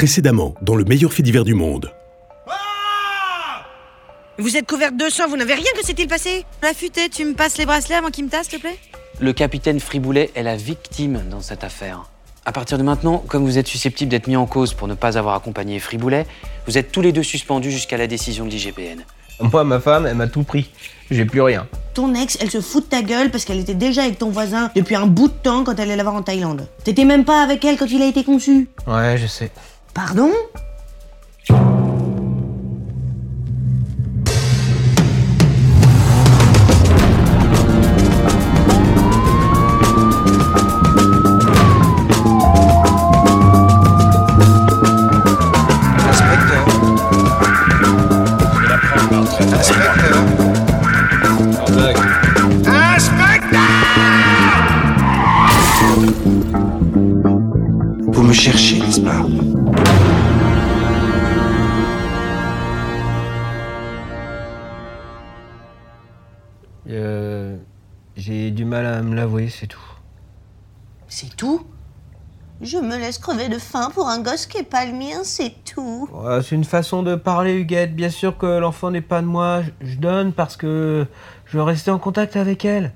Précédemment, dans le meilleur fait divers du monde. Vous êtes couverte de sang, vous n'avez rien que s'est-il passé? Affûté, tu me passes les bracelets avant qu'il me tasse, s'il te plaît? Le capitaine Friboulet est la victime dans cette affaire. À partir de maintenant, comme vous êtes susceptible d'être mis en cause pour ne pas avoir accompagné Friboulet, vous êtes tous les deux suspendus jusqu'à la décision de l'IGPN. Moi, ma femme, elle m'a tout pris. J'ai plus rien. Ton ex, elle se fout de ta gueule parce qu'elle était déjà avec ton voisin depuis un bout de temps quand elle allait la voir en Thaïlande. T'étais même pas avec elle quand il a été conçu? Ouais, je sais. Pardon? C'est tout Je me laisse crever de faim pour un gosse qui est pas le mien, c'est tout. Ouais, c'est une façon de parler, Huguette. Bien sûr que l'enfant n'est pas de moi. Je- Je donne parce que je veux rester en contact avec elle.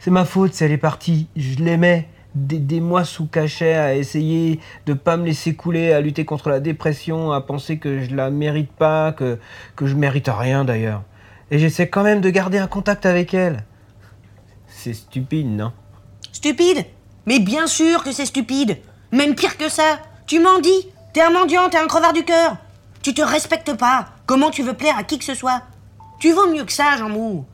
C'est ma faute si elle est partie. Je l'aimais. Des, des mois sous cachet à essayer de pas me laisser couler, à lutter contre la dépression, à penser que je la mérite pas, que, que je mérite rien d'ailleurs. Et j'essaie quand même de garder un contact avec elle. C'est stupide, non? Stupide Mais bien sûr que c'est stupide Même pire que ça Tu m'en dis T'es un mendiant, t'es un crevard du cœur Tu te respectes pas Comment tu veux plaire à qui que ce soit? Tu vaux mieux que ça, Jean Mou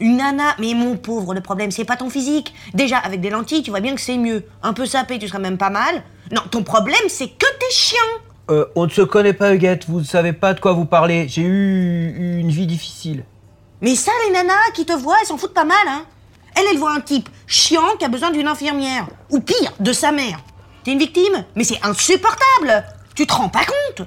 Une nana, mais mon pauvre, le problème, c'est pas ton physique. Déjà, avec des lentilles, tu vois bien que c'est mieux. Un peu sapé, tu serais même pas mal. Non, ton problème, c'est que t'es chiant Euh, on ne se connaît pas, Huguette. Vous ne savez pas de quoi vous parlez. J'ai eu une vie difficile. Mais ça, les nanas qui te voient, elles s'en foutent pas mal, hein Elle, elle voit un type chiant qui a besoin d'une infirmière. Ou pire, de sa mère. T'es une victime Mais c'est insupportable Tu te rends pas compte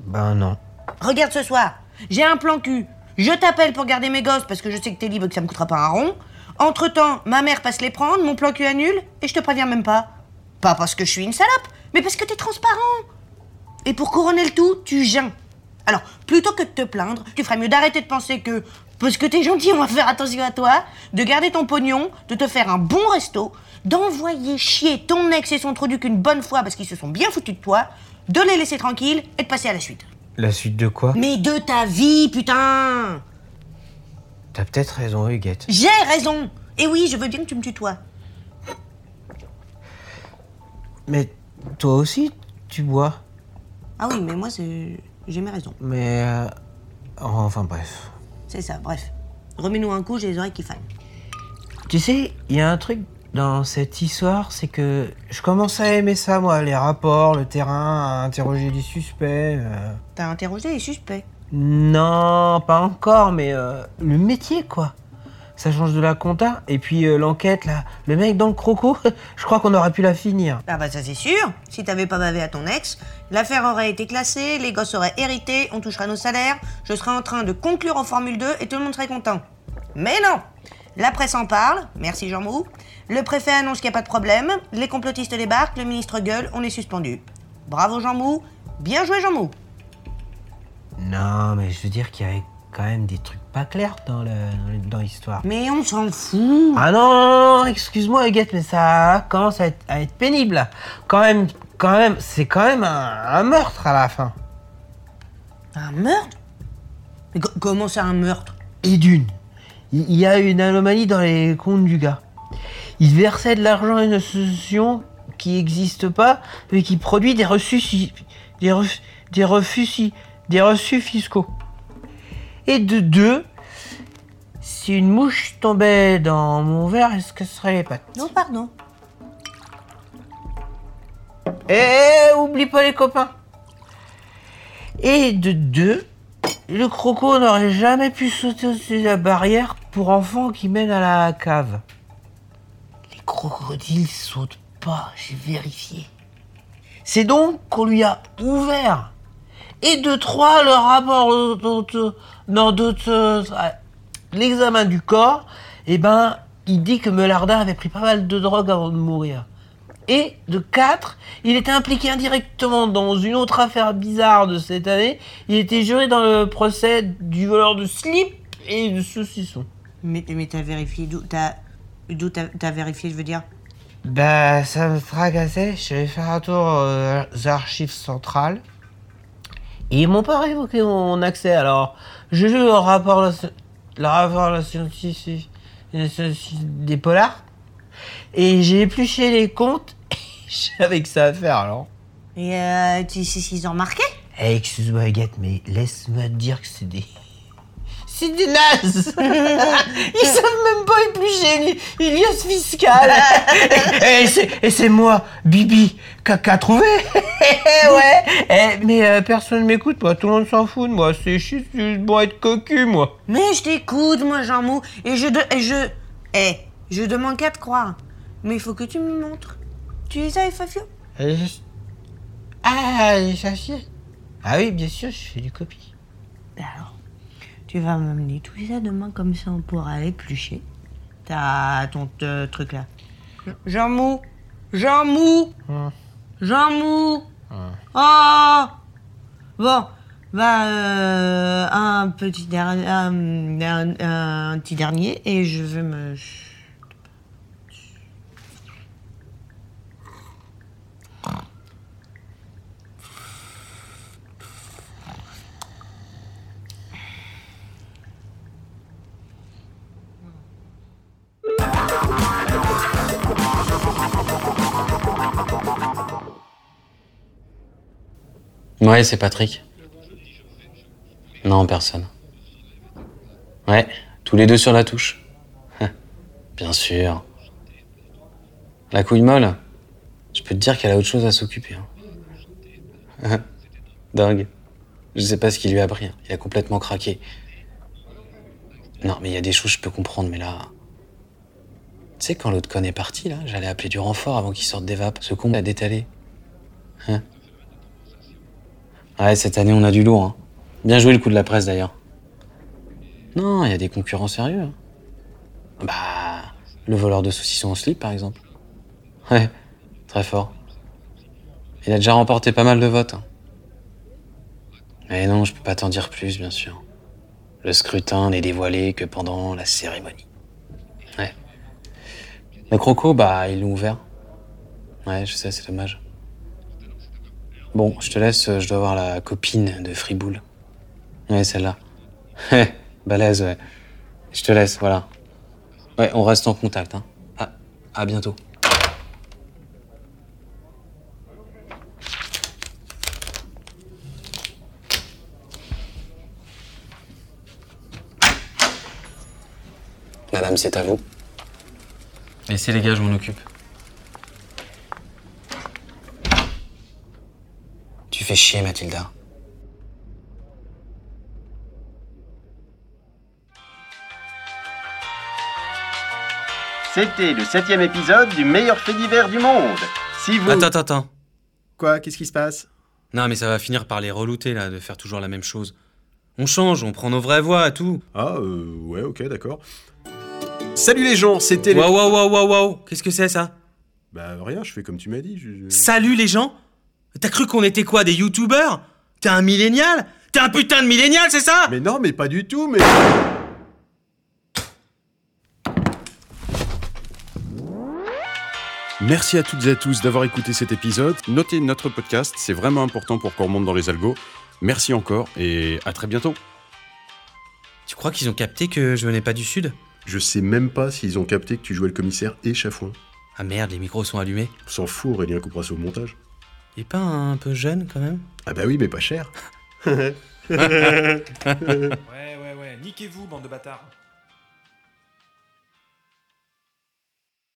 Ben non. Regarde ce soir, j'ai un plan cul. Je t'appelle pour garder mes gosses parce que je sais que t'es libre et que ça me coûtera pas un rond. Entre-temps, ma mère passe les prendre, mon plan cul annule et je te préviens même pas. Pas parce que je suis une salope, mais parce que t'es transparent. Et pour couronner le tout, tu geins. Alors, plutôt que de te plaindre, tu ferais mieux d'arrêter de penser que, parce que t'es gentil, on va faire attention à toi, de garder ton pognon, de te faire un bon resto, d'envoyer chier ton ex et son trou du une bonne fois parce qu'ils se sont bien foutus de toi, de les laisser tranquilles et de passer à la suite. La suite de quoi? Mais de ta vie, putain T'as peut-être raison, Huguette. J'ai raison Et oui, je veux bien que tu me tutoies. Mais toi aussi, tu bois? Ah oui, mais moi, c'est... j'ai mes raisons. Mais... euh, Enfin bref. C'est ça, bref. Remets-nous un coup, j'ai les oreilles qui faillent. Tu sais, il y a un truc dans cette histoire, c'est que je commence à aimer ça, moi, les rapports, le terrain, à interroger les suspects. euh. T'as interrogé les suspects? Non, pas encore, mais euh, le métier, quoi. Ça change de la compta. Et puis euh, l'enquête, là, le mec dans le croco, je crois qu'on aurait pu la finir. Ah bah ça c'est sûr. Si t'avais pas bavé à ton ex, l'affaire aurait été classée, les gosses auraient hérité, on toucherait nos salaires, je serais en train de conclure en Formule 2 et tout le monde serait content. Mais non La presse en parle, merci Jean Mou. Le préfet annonce qu'il n'y a pas de problème, les complotistes débarquent, le ministre gueule, on est suspendu. Bravo Jean Mou, bien joué Jean Mou. Non, mais je veux dire qu'il y avait quand même des trucs pas clairs dans le- dans l'histoire. Mais on s'en fout. Ah non, non, non, excuse-moi, Huguette, mais ça commence à être, à être pénible, là. Quand même, quand même, c'est quand même un, un meurtre à la fin. Un meurtre? Mais comment ça un meurtre? Et d'une, il y a une anomalie dans les comptes du gars. Il versait de l'argent à une association qui n'existe pas, mais qui produit des reçus, si- des, des refus, si- des reçus fiscaux. Et de deux, si une mouche tombait dans mon verre, est-ce que ce serait les pattes? Non, pardon. Eh, oublie pas les copains. Et de deux, le croco n'aurait jamais pu sauter au-dessus de la barrière pour enfants qui mène à la cave. Les crocodiles sautent pas, j'ai vérifié. C'est donc qu'on lui a ouvert. Et de trois, le rapport euh, d'autre- non, d'autre- euh, l'examen du corps, eh ben, il dit que Melarda avait pris pas mal de drogue avant de mourir. Et de 4, il était impliqué indirectement dans une autre affaire bizarre de cette année. Il était juré dans le procès du voleur de slip et de saucisson. Mais, mais t'as vérifié d'où T'as. D'où t'as t'as vérifié, je veux dire? Bah, ça me tracassait. Je allé faire un tour euh, aux archives centrales. Ils m'ont pas révoqué mon accès. Alors, j'ai lu le rapport, la, le rapport la scientifique, la scientifique des polars. Et j'ai épluché les comptes. Et j'avais que ça à faire alors. Et euh, tu sais ce qu'ils ont remarqué Eh, excuse-moi, Agathe, mais laisse-moi te dire que c'est des. C'est des nazes Ils savent même pas éplucher une, une liasse fiscale Et, et c'est- et c'est moi, Bibi, qu'a trouvé Ouais Eh, Mais euh, personne m'écoute, moi, tout le monde s'en fout de moi, c'est juste juste bon être cocu, moi Mais je t'écoute, moi, Jean Mou, et je. De, et je. Eh, je demande qu'à te croire. Mais il faut que tu me montres. Tu les as, Fafio Et je- Ah, les Ah oui, bien sûr, je fais du copie. Alors, tu vas m'amener tout ça demain, comme ça on pourra l'éplucher. T'as ton euh, truc là. Jean Mou Jean Mou Hum. Jean Mou Oh Bon, bah, euh, un petit dernier. Un, un- un petit dernier, et je vais me. Ouais, c'est Patrick. Non, personne. Ouais, tous les deux sur la touche. Bien sûr. La couille molle, je peux te dire qu'elle a autre chose à s'occuper. hein. Dingue. Je sais pas ce qu'il lui a pris. hein. Il a complètement craqué. Non, mais il y a des choses que je peux comprendre, mais là. Tu sais, quand l'autre con est parti, là, j'allais appeler du renfort avant qu'il sorte des vapes. Ce con a détalé. Hein Ouais, cette année, on a du lourd. hein. Bien joué le coup de la presse, d'ailleurs. Non, il y a des concurrents sérieux. hein. Bah, le voleur de saucisson en slip, par exemple. Ouais, très fort. Il a déjà remporté pas mal de votes. hein. Mais non, je peux pas t'en dire plus, bien sûr. Le scrutin n'est dévoilé que pendant la cérémonie. Ouais. Le croco, bah, ils l'ont ouvert. Ouais, je sais, c'est dommage. Bon, je te laisse, euh, je dois voir la copine de Friboul. Ouais, celle-là. Ouais, balèze, ouais. Je te laisse, voilà. Ouais, on reste en contact, hein. À, à bientôt. Madame, c'est à vous. Laissez les gars, je m'en occupe. Fais chier, Mathilda. C'était le septième épisode du meilleur fait divers du monde. Si vous... Attends, attends, attends. Quoi? Qu'est-ce qui se passe? Non, mais ça va finir par les relouter, là, de faire toujours la même chose. On change, on prend nos vraies voix et tout. Ah, euh, ouais, ok, d'accord. Salut les gens, c'était les... Waouh, waouh, waouh, waouh, waouh. Qu'est-ce que c'est, ça? Bah rien, je fais comme tu m'as dit. je- Salut, les gens T'as cru qu'on était quoi, des youtubeurs? T'es un millénial? T'es un putain de millénial, c'est ça? Mais non, mais pas du tout, mais... Merci à toutes et à tous d'avoir écouté cet épisode. Notez notre podcast, c'est vraiment important pour qu'on remonte dans les algos. Merci encore et à très bientôt. Tu crois qu'ils ont capté que je venais pas du Sud? Je sais même pas s'ils ont capté que tu jouais le commissaire et Chafouin. Ah merde, les micros sont allumés. On s'en fout, Aurélien coupera ça au montage. Il est pas un peu jeune, quand même? Ah bah oui, mais pas cher. Ouais, ouais, ouais. Niquez-vous, bande de bâtards.